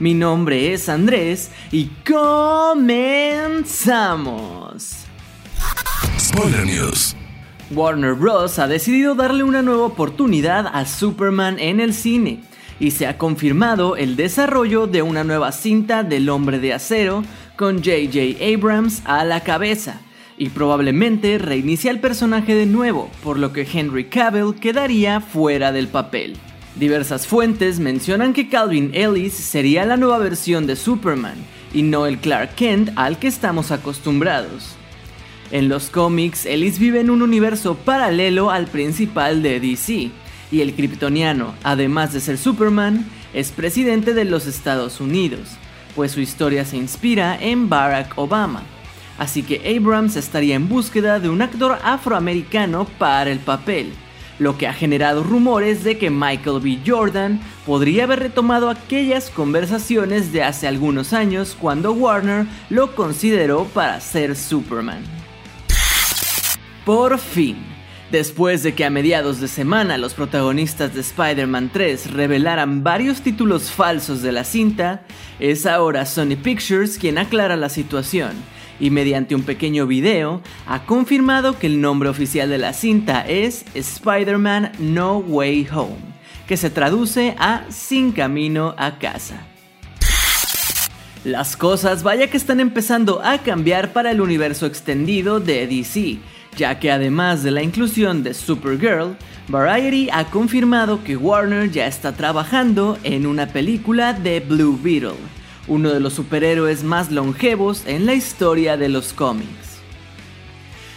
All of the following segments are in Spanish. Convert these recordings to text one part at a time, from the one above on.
Mi nombre es Andrés y comenzamos. Spoiler News. Warner Bros. ha decidido darle una nueva oportunidad a Superman en el cine y se ha confirmado el desarrollo de una nueva cinta del hombre de acero con JJ Abrams a la cabeza y probablemente reinicia el personaje de nuevo, por lo que Henry Cavill quedaría fuera del papel. Diversas fuentes mencionan que Calvin Ellis sería la nueva versión de Superman y no el Clark Kent al que estamos acostumbrados. En los cómics, Ellis vive en un universo paralelo al principal de DC, y el kryptoniano, además de ser Superman, es presidente de los Estados Unidos, pues su historia se inspira en Barack Obama. Así que Abrams estaría en búsqueda de un actor afroamericano para el papel lo que ha generado rumores de que Michael B. Jordan podría haber retomado aquellas conversaciones de hace algunos años cuando Warner lo consideró para ser Superman. Por fin, después de que a mediados de semana los protagonistas de Spider-Man 3 revelaran varios títulos falsos de la cinta, es ahora Sony Pictures quien aclara la situación y mediante un pequeño video ha confirmado que el nombre oficial de la cinta es Spider-Man No Way Home, que se traduce a Sin Camino a Casa. Las cosas vaya que están empezando a cambiar para el universo extendido de DC, ya que además de la inclusión de Supergirl, Variety ha confirmado que Warner ya está trabajando en una película de Blue Beetle, uno de los superhéroes más longevos en la historia de los cómics.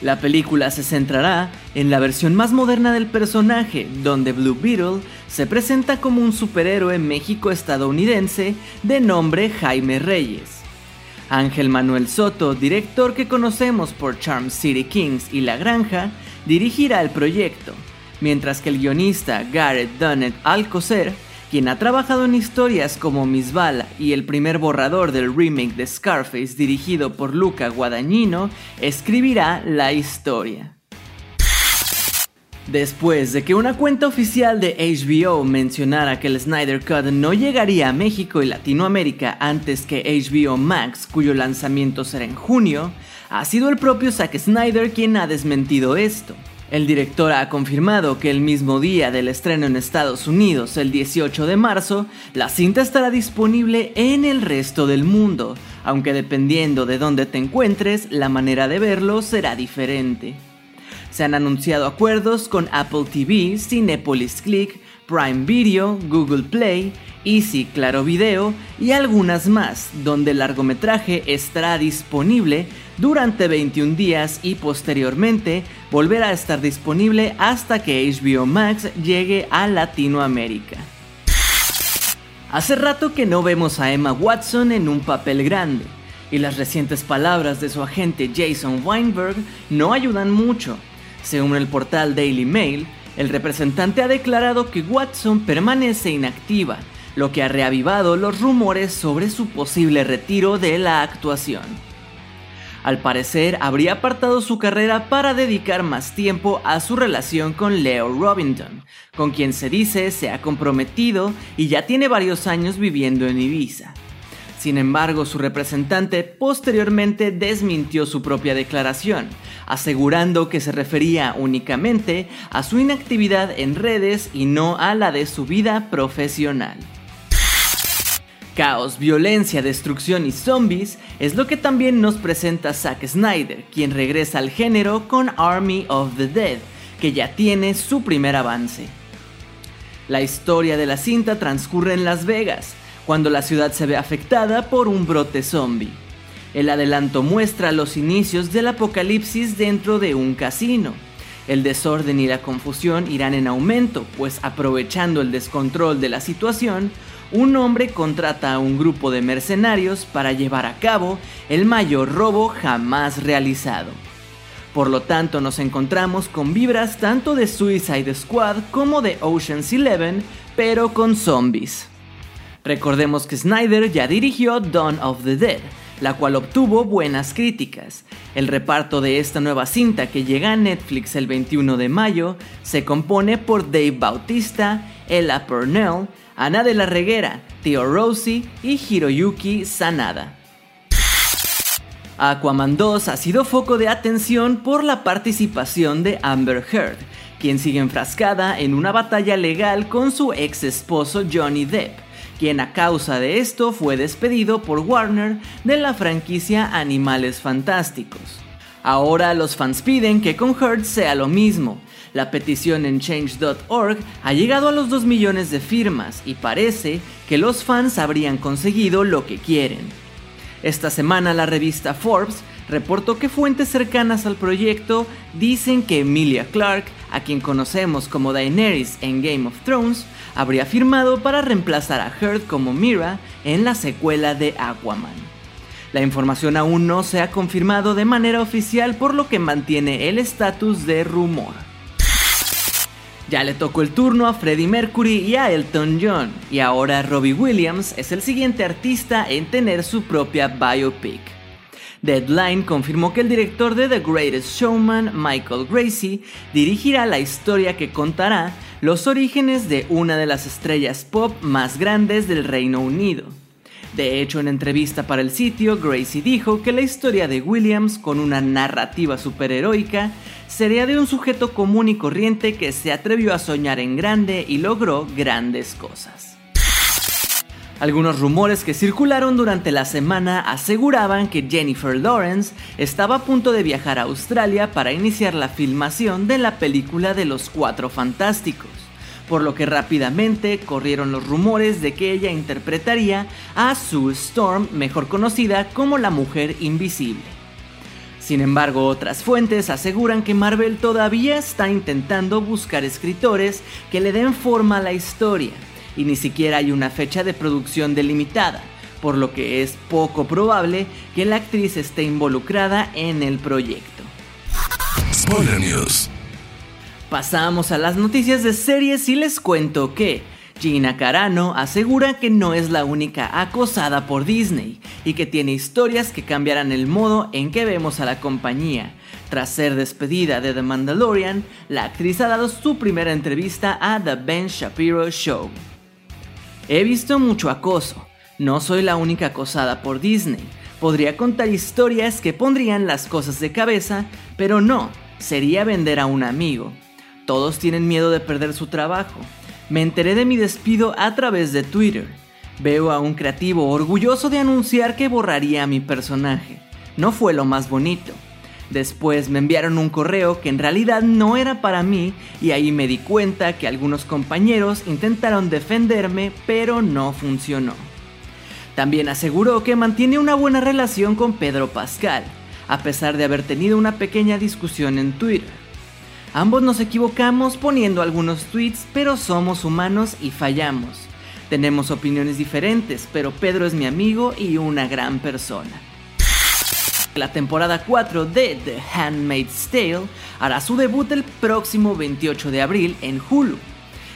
La película se centrará en la versión más moderna del personaje, donde Blue Beetle se presenta como un superhéroe México-estadounidense de nombre Jaime Reyes. Ángel Manuel Soto, director que conocemos por Charm City Kings y La Granja, dirigirá el proyecto, mientras que el guionista Garrett Dunnett Alcocer quien ha trabajado en historias como Miss y el primer borrador del remake de Scarface dirigido por Luca Guadagnino, escribirá la historia. Después de que una cuenta oficial de HBO mencionara que el Snyder Cut no llegaría a México y Latinoamérica antes que HBO Max, cuyo lanzamiento será en junio, ha sido el propio Zack Snyder quien ha desmentido esto. El director ha confirmado que el mismo día del estreno en Estados Unidos, el 18 de marzo, la cinta estará disponible en el resto del mundo, aunque dependiendo de dónde te encuentres, la manera de verlo será diferente. Se han anunciado acuerdos con Apple TV, Cinepolis Click, Prime Video, Google Play, Easy Claro Video y algunas más, donde el largometraje estará disponible durante 21 días y posteriormente volverá a estar disponible hasta que HBO Max llegue a Latinoamérica. Hace rato que no vemos a Emma Watson en un papel grande, y las recientes palabras de su agente Jason Weinberg no ayudan mucho. Según el portal Daily Mail, el representante ha declarado que Watson permanece inactiva, lo que ha reavivado los rumores sobre su posible retiro de la actuación. Al parecer, habría apartado su carrera para dedicar más tiempo a su relación con Leo Robinson, con quien se dice se ha comprometido y ya tiene varios años viviendo en Ibiza. Sin embargo, su representante posteriormente desmintió su propia declaración, asegurando que se refería únicamente a su inactividad en redes y no a la de su vida profesional. Caos, violencia, destrucción y zombies es lo que también nos presenta Zack Snyder, quien regresa al género con Army of the Dead, que ya tiene su primer avance. La historia de la cinta transcurre en Las Vegas, cuando la ciudad se ve afectada por un brote zombie. El adelanto muestra los inicios del apocalipsis dentro de un casino. El desorden y la confusión irán en aumento, pues aprovechando el descontrol de la situación, un hombre contrata a un grupo de mercenarios para llevar a cabo el mayor robo jamás realizado. Por lo tanto, nos encontramos con vibras tanto de Suicide Squad como de Ocean's Eleven, pero con zombies. Recordemos que Snyder ya dirigió Dawn of the Dead, la cual obtuvo buenas críticas. El reparto de esta nueva cinta que llega a Netflix el 21 de mayo se compone por Dave Bautista, Ella Purnell, Ana de la Reguera, Theo Rossi y Hiroyuki Sanada. Aquaman 2 ha sido foco de atención por la participación de Amber Heard, quien sigue enfrascada en una batalla legal con su ex esposo Johnny Depp, quien a causa de esto fue despedido por Warner de la franquicia Animales Fantásticos. Ahora los fans piden que con Heard sea lo mismo. La petición en change.org ha llegado a los 2 millones de firmas y parece que los fans habrían conseguido lo que quieren. Esta semana la revista Forbes reportó que fuentes cercanas al proyecto dicen que Emilia Clarke, a quien conocemos como Daenerys en Game of Thrones, habría firmado para reemplazar a Heard como Mira en la secuela de Aquaman. La información aún no se ha confirmado de manera oficial por lo que mantiene el estatus de rumor. Ya le tocó el turno a Freddie Mercury y a Elton John, y ahora Robbie Williams es el siguiente artista en tener su propia biopic. Deadline confirmó que el director de The Greatest Showman, Michael Gracie, dirigirá la historia que contará los orígenes de una de las estrellas pop más grandes del Reino Unido. De hecho, en entrevista para el sitio, Gracie dijo que la historia de Williams, con una narrativa superheroica, sería de un sujeto común y corriente que se atrevió a soñar en grande y logró grandes cosas. Algunos rumores que circularon durante la semana aseguraban que Jennifer Lawrence estaba a punto de viajar a Australia para iniciar la filmación de la película de los Cuatro Fantásticos, por lo que rápidamente corrieron los rumores de que ella interpretaría a Sue Storm, mejor conocida como la Mujer Invisible. Sin embargo, otras fuentes aseguran que Marvel todavía está intentando buscar escritores que le den forma a la historia, y ni siquiera hay una fecha de producción delimitada, por lo que es poco probable que la actriz esté involucrada en el proyecto. Spoiler News. Pasamos a las noticias de series y les cuento que Gina Carano asegura que no es la única acosada por Disney y que tiene historias que cambiarán el modo en que vemos a la compañía. Tras ser despedida de The Mandalorian, la actriz ha dado su primera entrevista a The Ben Shapiro Show. He visto mucho acoso. No soy la única acosada por Disney. Podría contar historias que pondrían las cosas de cabeza, pero no, sería vender a un amigo. Todos tienen miedo de perder su trabajo. Me enteré de mi despido a través de Twitter. Veo a un creativo orgulloso de anunciar que borraría a mi personaje. No fue lo más bonito. Después me enviaron un correo que en realidad no era para mí y ahí me di cuenta que algunos compañeros intentaron defenderme pero no funcionó. También aseguró que mantiene una buena relación con Pedro Pascal, a pesar de haber tenido una pequeña discusión en Twitter. Ambos nos equivocamos poniendo algunos tweets, pero somos humanos y fallamos. Tenemos opiniones diferentes, pero Pedro es mi amigo y una gran persona. La temporada 4 de The Handmaid's Tale hará su debut el próximo 28 de abril en Hulu.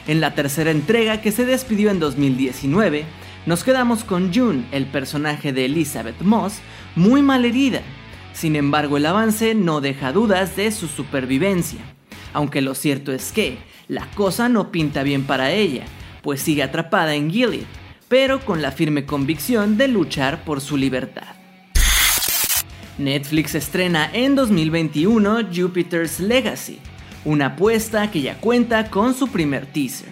En la tercera entrega que se despidió en 2019, nos quedamos con June, el personaje de Elizabeth Moss, muy mal herida. Sin embargo, el avance no deja dudas de su supervivencia aunque lo cierto es que la cosa no pinta bien para ella, pues sigue atrapada en Gilead, pero con la firme convicción de luchar por su libertad. Netflix estrena en 2021 Jupiter's Legacy, una apuesta que ya cuenta con su primer teaser.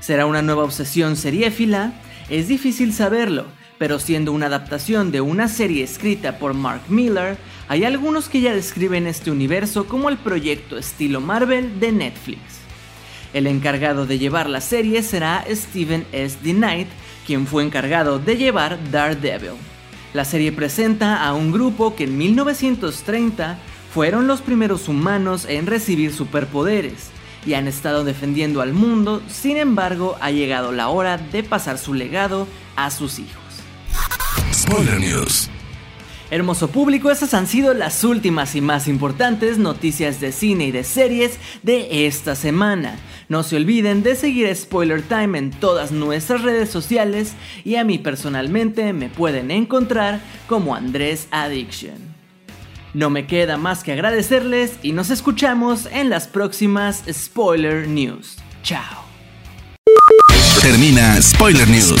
¿Será una nueva obsesión seriéfila? Es difícil saberlo, pero siendo una adaptación de una serie escrita por Mark Miller, hay algunos que ya describen este universo como el proyecto estilo Marvel de Netflix. El encargado de llevar la serie será Steven S. D. Knight, quien fue encargado de llevar Daredevil. La serie presenta a un grupo que en 1930 fueron los primeros humanos en recibir superpoderes, y han estado defendiendo al mundo, sin embargo ha llegado la hora de pasar su legado a sus hijos. Spoiler News. Hermoso público, esas han sido las últimas y más importantes noticias de cine y de series de esta semana. No se olviden de seguir Spoiler Time en todas nuestras redes sociales y a mí personalmente me pueden encontrar como Andrés Addiction. No me queda más que agradecerles y nos escuchamos en las próximas Spoiler News. Chao. Termina Spoiler News